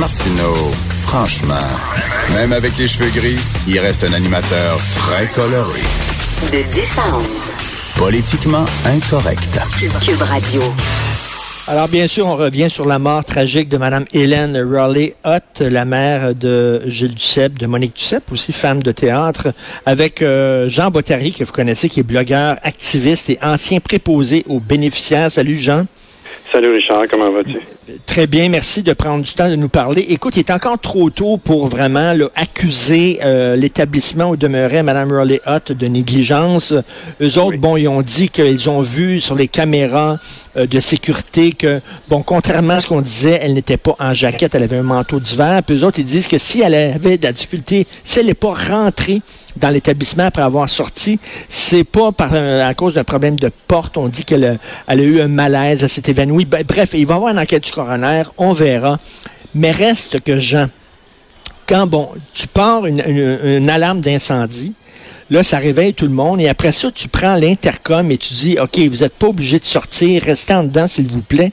Martineau, franchement, même avec les cheveux gris, il reste un animateur très coloré. De 10 à 11. Politiquement incorrect. Cube Radio. Alors, bien sûr, on revient sur la mort tragique de Mme Hélène Raleigh Hutt, la mère de Gilles Duceppe, de Monique Duceppe, aussi femme de théâtre, avec euh, Jean Bottary, que vous connaissez, qui est blogueur, activiste et ancien préposé aux bénéficiaires. Salut, Jean. Salut Richard, comment vas-tu? Très bien, merci de prendre du temps de nous parler. Écoute, il est encore trop tôt pour vraiment accuser euh, l'établissement où demeurait Mme Raleigh Hutt de négligence. Eux autres, bon, ils ont dit qu'ils ont vu sur les caméras euh, de sécurité que, bon, contrairement à ce qu'on disait, elle n'était pas en jaquette, elle avait un manteau d'hiver. Puis eux autres, ils disent que si elle avait de la difficulté, si elle n'est pas rentrée dans l'établissement après avoir sorti, c'est pas par, à cause d'un problème de porte. On dit qu'elle a, elle a eu un malaise, elle s'est évanouie. Ben, bref, il va y avoir une enquête du coroner, on verra. Mais reste que Jean, quand bon, tu pars une, une alarme d'incendie, là, ça réveille tout le monde, et après ça, tu prends l'intercom et tu dis, OK, vous n'êtes pas obligé de sortir, restez en dedans, s'il vous plaît.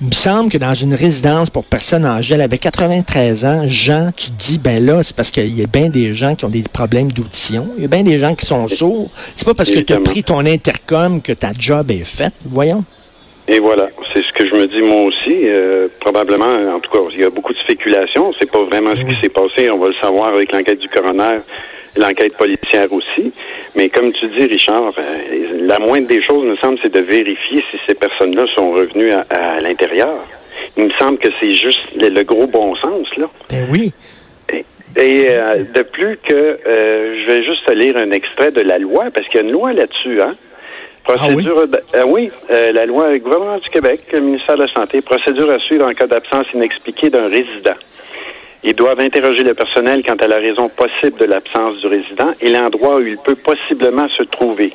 Il me semble que dans une résidence pour personnes âgées, elle avait 93 ans. Jean, tu te dis, ben là, c'est parce qu'il y a bien des gens qui ont des problèmes d'audition. Il y a bien des gens qui sont sourds. C'est pas parce que tu as pris ton intercom que ta job est faite. Voyons. Et voilà, c'est ce que je me dis moi aussi. Euh, probablement, en tout cas, il y a beaucoup de spéculation. C'est pas vraiment ce qui s'est passé. On va le savoir avec l'enquête du coroner l'enquête policière aussi. Mais comme tu dis, Richard, euh, la moindre des choses, me semble, c'est de vérifier si ces personnes-là sont revenues à, l'intérieur. Il me semble que c'est juste le, gros bon sens, là. Ben oui. Et, euh, de plus que, euh, je vais juste te lire un extrait de la loi, parce qu'il y a une loi là-dessus, hein? Procédure, ah oui, oui la loi gouvernement du Québec, le ministère de la Santé, procédure à suivre en cas d'absence inexpliquée d'un résident. Ils doivent interroger le personnel quant à la raison possible de l'absence du résident et l'endroit où il peut possiblement se trouver.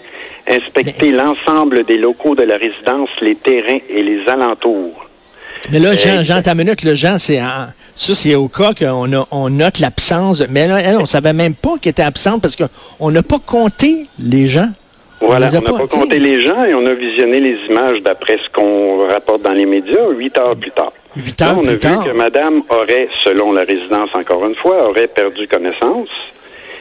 Inspecter l'ensemble des locaux de la résidence, les terrains et les alentours. Mais là, Jean, Jean, ta minute, le Jean, c'est ça, c'est au cas qu'on on note l'absence. Mais là, elle, on savait même pas qu'elle était absente parce qu'on n'a pas compté les gens. Voilà, on n'a pas, compté les gens et on a visionné les images d'après ce qu'on rapporte dans les médias huit heures plus tard. Là, on a vu que madame aurait, selon la résidence encore une fois, aurait perdu connaissance.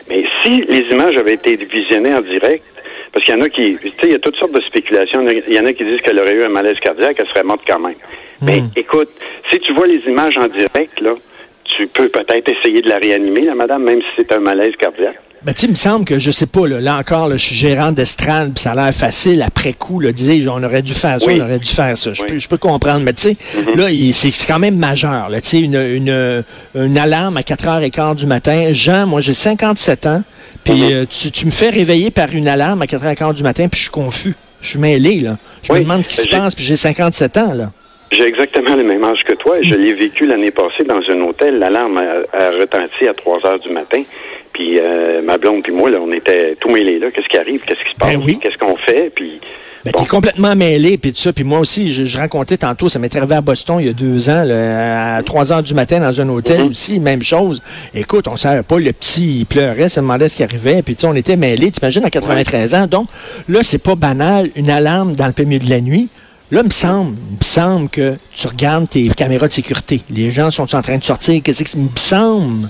Mais si les images avaient été visionnées en direct, parce qu'il y en a qui, tu sais, il y a toutes sortes de spéculations. Il y en a qui disent qu'elle aurait eu un malaise cardiaque, elle serait morte quand même. Mais hmm. écoute, si tu vois les images en direct, là, tu peux peut-être essayer de la réanimer, la madame, même si c'est un malaise cardiaque. Ben, tu il me semble que, je sais pas, là, encore, je suis gérant d'estrade, ça a l'air facile après coup, là, disais, on aurait dû faire ça, on aurait dû faire ça. Je, peux, je peux comprendre, mais tu sais, mm-hmm. là, c'est quand même majeur, là, tu sais, une, une, une alarme à 4h15 du matin. Jean, moi, j'ai 57 ans, puis mm-hmm. euh, tu, tu me fais réveiller par une alarme à 4h15 du matin, puis je suis confus. Je suis mêlé, là. Je me demande ce qui se passe, puis j'ai 57 ans, là. J'ai exactement le même âge que toi je l'ai vécu l'année passée dans un hôtel. L'alarme a, a retenti à 3 heures du matin. Puis euh, ma blonde puis moi, là, on était tout mêlés là. Qu'est-ce qui arrive? Qu'est-ce qui se passe? Ben Qu'est-ce qu'on fait? Puis ben, t'es complètement mêlé, puis tout ça. Puis moi aussi, je, racontais tantôt, ça m'est arrivé à Boston il y a deux ans, à 3 heures du matin dans un hôtel mm-hmm. aussi, même chose. Écoute, on savait pas, le petit, il pleurait, ça demandait ce qui arrivait, puis tu sais, on était mêlés, t'imagines, à 93 ans. Donc, là, c'est pas banal, une alarme dans le milieu de la nuit. Là, il me semble, il me semble que tu regardes tes caméras de sécurité. Les gens sont en train de sortir. Qu'est-ce que il me semble?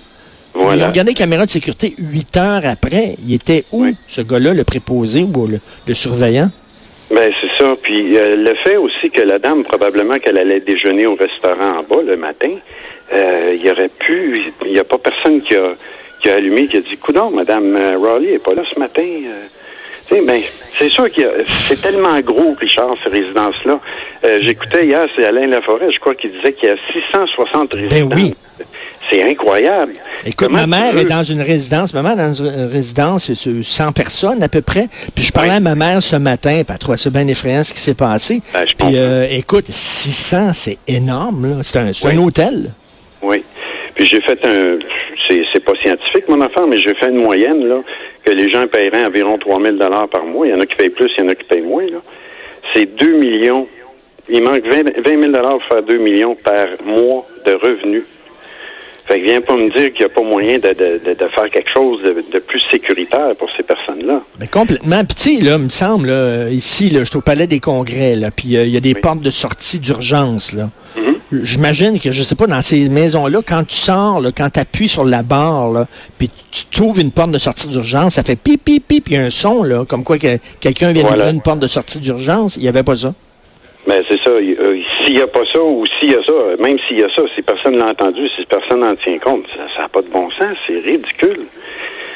Voilà. Il a regardé les caméras de sécurité huit heures après. Il était où, ce gars-là, le préposé ou le, surveillant? Ben c'est ça. Puis euh, le fait aussi que la dame, probablement qu'elle allait déjeuner au restaurant en bas le matin, euh, il y aurait pu, il n'y a pas personne qui a, qui a allumé, qui a dit, coudon, Madame euh, Raleigh n'est pas là ce matin. Ben, c'est sûr que c'est tellement gros, Richard, ces résidences-là. J'écoutais hier, c'est Alain Laforêt, je crois qu'il disait qu'il y a 660 ben résidences. Ben oui. C'est incroyable. Écoute, ma mère est dans une résidence. Ma mère est dans une résidence, c'est 100 personnes à peu près. Puis je parlais à ma mère ce matin, puis elle trouvait ça bien effrayant ce qui s'est passé. Ben, puis euh, écoute, 600, c'est énorme. C'est un, un hôtel. Oui. Puis j'ai fait un... C'est pas scientifique, mon affaire, mais j'ai fait une moyenne, là, que les gens paieraient environ 3 000 par mois. Il y en a qui payent plus, il y en a qui payent moins, là. C'est 2 millions. Il manque 20, 20 000 pour faire 2 millions par mois de revenus fait que viens pas me dire qu'il n'y a pas moyen de, faire quelque chose de, plus sécuritaire pour ces personnes-là. Mais complètement. Sais, là, il me semble, là, ici, là, je suis au Palais des Congrès, là, puis euh, il y a des portes de sortie d'urgence, là. Mm-hmm. j'imagine que, je sais pas, dans ces maisons-là, quand tu sors, là, quand tu appuies sur la barre, là, puis tu trouves une porte de sortie d'urgence, ça fait pip, pip, pip, puis il y a un son, là, comme quoi que quelqu'un vient d'ouvrir une porte de sortie d'urgence. Il n'y avait pas ça. Ben, c'est ça. Euh, s'il n'y a pas ça ou s'il y a ça, même s'il y a ça, si personne ne l'a entendu, si personne n'en tient compte, ça n'a pas de bon sens. C'est ridicule.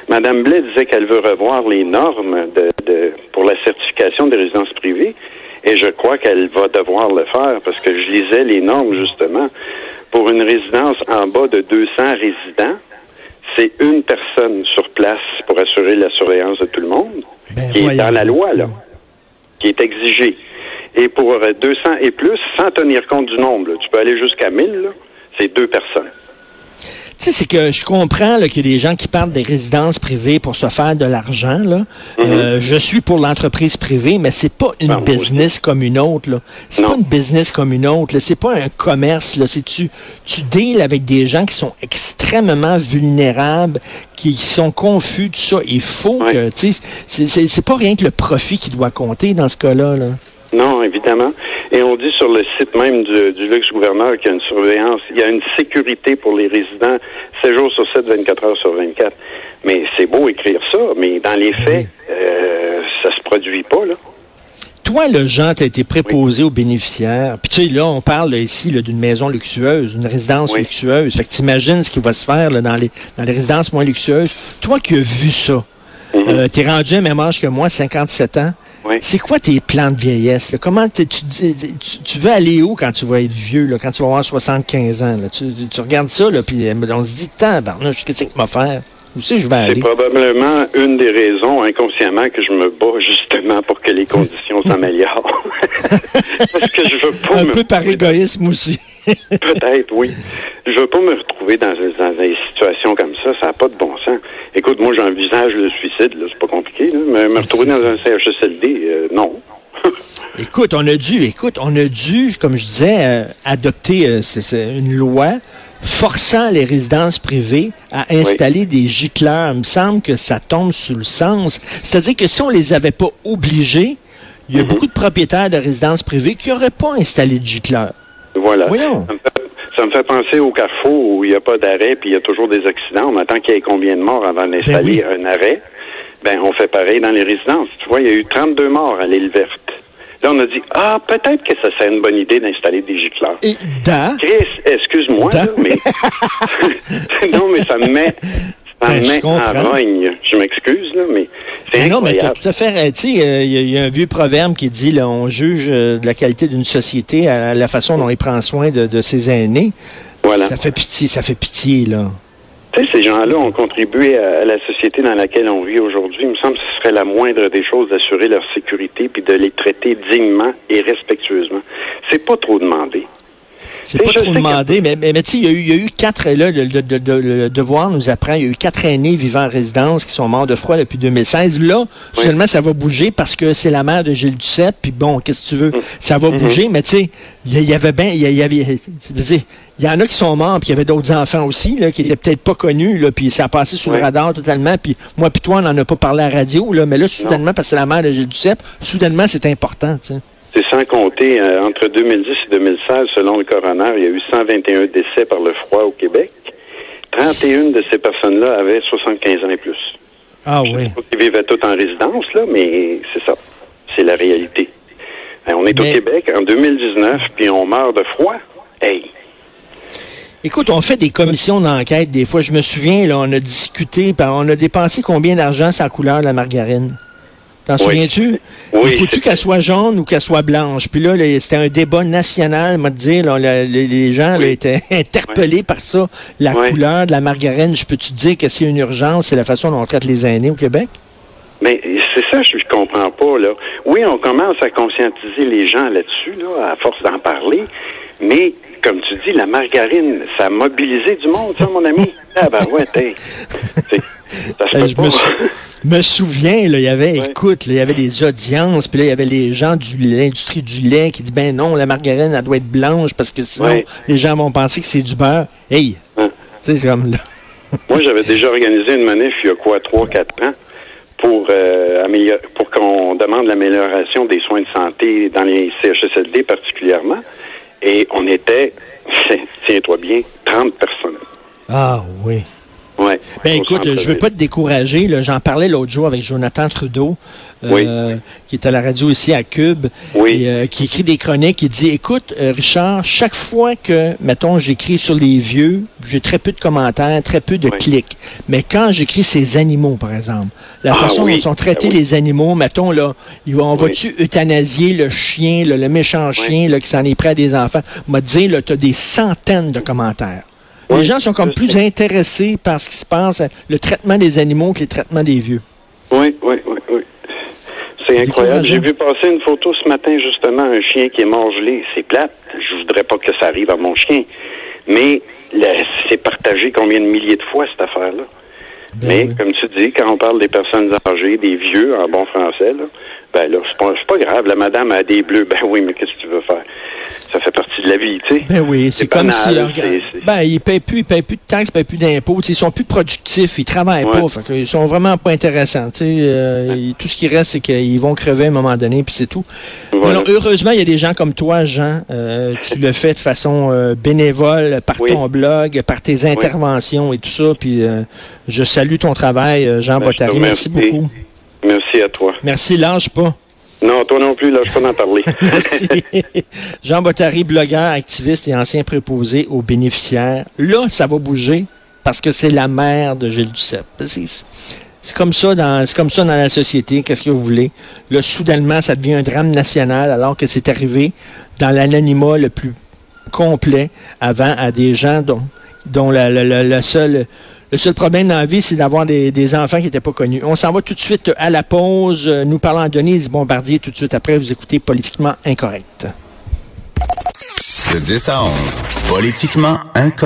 Madame Blais disait qu'elle veut revoir les normes de, de, pour la certification des résidences privées. Et je crois qu'elle va devoir le faire parce que je lisais les normes, justement. Pour une résidence en bas de 200 résidents, c'est une personne sur place pour assurer la surveillance de tout le monde, Ben, qui est dans la loi, là, qui est exigée. Et pour euh, 200 et plus, sans tenir compte du nombre, là, tu peux aller jusqu'à 1000, là, c'est deux personnes. Tu sais, c'est que je comprends qu'il y a des gens qui partent des résidences privées pour se faire de l'argent. Là. Euh, je suis pour l'entreprise privée, mais c'est pas une Ben, business comme une autre. Là. C'est pas une business comme une autre. C'est pas un commerce. Là. C'est tu, tu deals avec des gens qui sont extrêmement vulnérables, qui, qui sont confus, tout ça. Il faut Ouais. que, tu sais, c'est pas rien que le profit qui doit compter dans ce cas-là. Là. Non, évidemment. Et on dit sur le site même du, du luxe-gouverneur qu'il y a une surveillance, il y a une sécurité pour les résidents 7 jours sur 7, 24 heures sur 24. Mais c'est beau écrire ça, mais dans les faits, euh, ça se produit pas, là. Toi, le Jean, tu as été préposé aux bénéficiaires. Puis tu sais, là, on parle là, ici d'une maison luxueuse, d'une résidence Oui. luxueuse. Fait que t'imagines ce qui va se faire là, dans, les, dans les résidences moins luxueuses. Toi qui as vu ça, euh, t'es rendu à même âge que moi, 57 ans. C'est quoi tes plans de vieillesse? Comment tu, tu, tu veux aller où quand tu vas être vieux, là, quand tu vas avoir 75 ans? Tu, tu- tu regardes ça, là, puis euh, on se dit, tant, qu'est-ce que vais faire? Où c'est que je vais C'est aller? probablement une des raisons inconsciemment que je me bats justement pour que les conditions s'améliorent. Parce que je veux pas Un me peu par égoïsme aussi. Peut-être, oui. Je veux pas me retrouver dans, dans des situations comme ça. Ça n'a pas de bon sens. Écoute, moi, j'envisage le suicide. Là, c'est pas compliqué. Là. Me, me retrouver dans un CHSLD, euh, non. Écoute, on a dû, écoute, on a dû, comme je disais, euh, adopter euh, c'est- c'est une loi forçant les résidences privées à installer des gicleurs. Il me semble que ça tombe sous le sens. C'est-à-dire que si on les avait pas obligés, il y a Mhm. beaucoup de propriétaires de résidences privées qui n'auraient pas installé de gicleurs. Voilà. Voyons. Ça me, fait, ça me fait penser au carrefour où il n'y a pas d'arrêt puis il y a toujours des accidents. On attend qu'il y ait combien de morts avant d'installer Ben oui. un arrêt. Ben, on fait pareil dans les résidences. Tu vois, il y a eu 32 morts à l'île verte. Là, on a dit, ah, peut-être que ça serait une bonne idée d'installer des gicleurs. Et dans, Chris, excuse-moi, mais... non, mais ça me met... Ça Ben, me met en comprends. rogne. Je m'excuse, là, mais c'est non, mais t'as incroyable. tout à fait. Tu sais, euh, il y, a- il y a un vieux proverbe qui dit là, on juge euh, de la qualité d'une société à la façon dont il prend soin de, de ses aînés. Voilà. Ça fait pitié, ça fait pitié, là. Tu sais, ces gens-là ont contribué à, la société dans laquelle on vit aujourd'hui. Il me semble que ce serait la moindre des choses d'assurer leur sécurité puis de les traiter dignement et respectueusement. C'est pas trop demandé. C'est pas trop que- demandé, mais, mais, mais tu sais, il y, a eu- il y a eu quatre, là, le, le- le- devoir nous apprend, il y a eu quatre aînés vivant en résidence qui sont morts de froid depuis 2016. Là, Oui. seulement, ça va bouger parce que c'est la mère de Gilles Duceppe, puis bon, qu'est-ce que tu veux, ça Mm-hmm. va bouger, mais tu sais, il y, avait bien, il y, avait, il y en a qui sont morts, puis il y avait d'autres enfants aussi, là, qui étaient peut-être pas connus, là, puis ça a passé sous le radar totalement, puis moi puis toi, on n'en a pas parlé à la radio, là, mais là, soudainement, parce que c'est la mère de Gilles Duceppe, soudainement, c'est important, tu sais. C'est sans compter, euh, entre 2010 et 2016, selon le coroner, il y a eu 121 décès par le froid au Québec. 31 de ces personnes-là avaient 75 ans et plus. Ah Je oui. sais pas qu'ils vivaient tous en résidence, là, mais c'est ça. C'est la réalité. Euh, On est Mais- au Québec en 2019, puis on meurt de froid. Hey! Écoute, on fait des commissions d'enquête des fois. Je me souviens, là, on a discuté, on a dépensé combien d'argent sur la couleur de la margarine? T'en Oui. souviens-tu? Oui, Il faut-tu qu'elle soit jaune ou qu'elle soit blanche? Puis là, c'était un débat national, m'a dire, là, la- les, les gens là, étaient interpellés par ça. La couleur de la margarine, je peux-tu te dire que c'est une urgence, c'est la façon dont on traite les aînés au Québec? Mais c'est ça, je, je comprends pas, là. Oui, on commence à conscientiser les gens là-dessus, là, à force d'en parler, mais, comme tu dis, la margarine, ça a mobilisé du monde, ça, mon ami. Ah, ben ouais, Euh, je pas. me, sou- me souviens, là, il y avait, Ouais. écoute, là, il y avait des audiences, puis là, il y avait les gens de l'industrie du lait qui disent, ben non, la margarine, elle doit être blanche parce que sinon, Ouais. les gens vont penser que c'est du beurre. Hey! Tu sais, c'est comme là. Moi, j'avais déjà organisé une manif il y a quoi, trois, quatre ans, pour, euh, pour qu'on demande l'amélioration des soins de santé dans les CHSLD particulièrement. Et on était, tiens-toi bien, 30 personnes. Ah oui. Ouais, ben écoute, je veux pas te décourager. J'en parlais l'autre jour avec Jonathan Trudeau, euh, qui est à la radio ici à Cube, et, euh, qui écrit des chroniques. Il dit, écoute, euh, Richard, chaque fois que, mettons, j'écris sur les vieux, j'ai très peu de commentaires, très peu de clics. Mais quand j'écris ces animaux, par exemple, la ah façon dont sont traités ben les animaux, mettons, là, on va-tu euthanasier le chien, le méchant chien là, qui s'en est prêt à des enfants? M'a dit, là, tu as des centaines de commentaires. Les gens sont comme plus intéressés par ce qui se passe, le traitement des animaux que le traitement des vieux. Oui, oui, oui, oui. C'est incroyable. J'ai vu passer une photo ce matin, justement, un chien qui est mort gelé. C'est plate. Je voudrais pas que ça arrive à mon chien. Mais c'est partagé combien de milliers de fois, cette affaire-là? Ben Mais, comme tu dis, quand on parle des personnes âgées, des vieux, en bon français, là, ben là, c'est pas, pas grave. La madame a des bleus. Ben oui, mais qu'est-ce que tu veux faire? ça fait partie de la vie, tu sais. Ben oui, c'est comme si... Ben, ils payent plus, ils payent plus de taxes, ils payent plus d'impôts, ils sont plus productifs, ils travaillent pas, fait ils sont vraiment pas intéressants, tu sais. Euh, tout ce qui reste, c'est qu'ils vont crever à un moment donné, puis c'est tout. heureusement, il y a des gens comme toi, Jean, euh, tu le fais de façon euh, bénévole, par ton blog, par tes interventions et tout ça, puis je salue ton travail, Jean ben, Merci beaucoup. Merci à toi. Merci, lâche pas. Non, toi non plus, là, je peux en parler. Merci. Jean Bottary, blogueur, activiste et ancien préposé aux bénéficiaires. Là, ça va bouger parce que c'est la mère de Gilles Duceppe. C'est comme ça dans comme ça dans la société, qu'est-ce que vous voulez? Là, soudainement, ça devient un drame national alors que c'est arrivé dans l'anonymat le plus complet avant à des gens dont, dont la, la, la seule le seul problème dans la vie, c'est d'avoir des, enfants qui n'étaient pas connus. On s'en va tout de suite à la pause. Nous parlons à Denise Bombardier tout de suite après. Vous écoutez Politiquement Incorrect. De 10 à 11, Politiquement Incorrect.